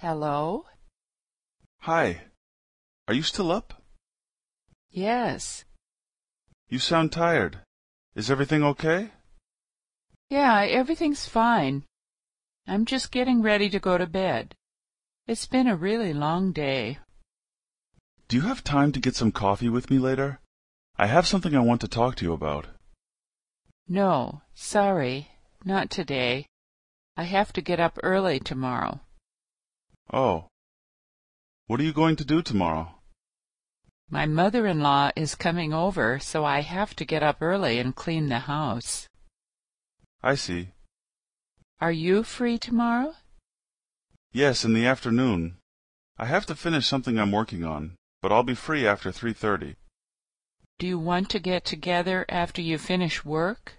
Hello? Hi. Are you still up? Yes. You sound tired. Is everything okay? Yeah, everything's fine. I'm just getting ready to go to bed. It's been a really long day. Do you have time to get some coffee with me later? I have something I want to talk to you about. No, sorry, not today. I have to get up early tomorrow. Oh. What are you going to do tomorrow? My mother-in-law is coming over, so I have to get up early and clean the house. I see. Are you free tomorrow? Yes, in the afternoon. I have to finish something I'm working on, but I'll be free after 3.30. Do you want to get together after you finish work?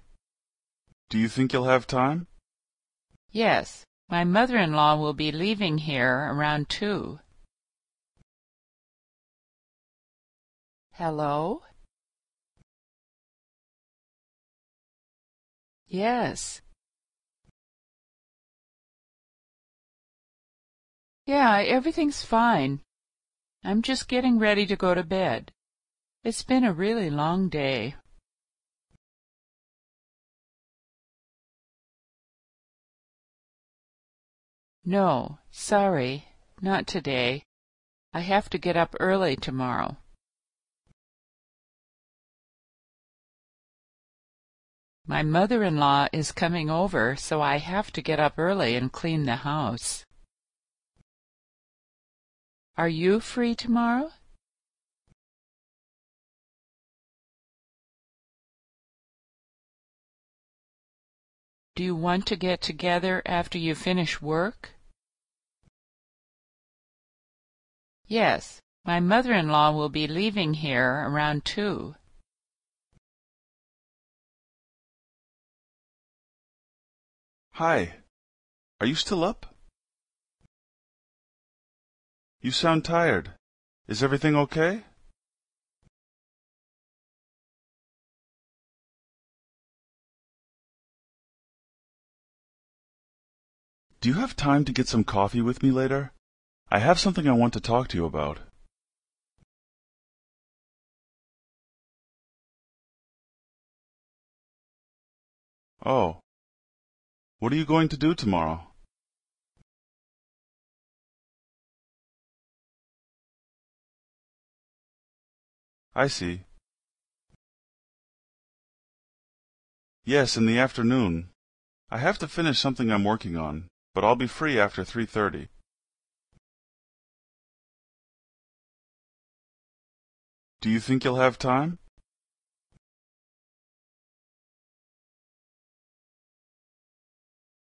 Do you think you'll have time? Yes, my mother-in-law will be leaving here around two. Hello? Yes. Yeah, everything's fine. I'm just getting ready to go to bed. It's been a really long day. No, sorry, not today. I have to get up early tomorrow. My mother-in-law is coming over, so I have to get up early and clean the house. Are you free tomorrow? Do you want to get together after you finish work? Yes, my mother-in-law will be leaving here around two. Hi. Are you still up? You sound tired. Is everything okay? Do you have time to get some coffee with me later? I have something I want to talk to you about. Oh. What are you going to do tomorrow? I see. Yes, in the afternoon. I have to finish something I'm working on, but I'll be free after 3.30. Do you think you'll have time?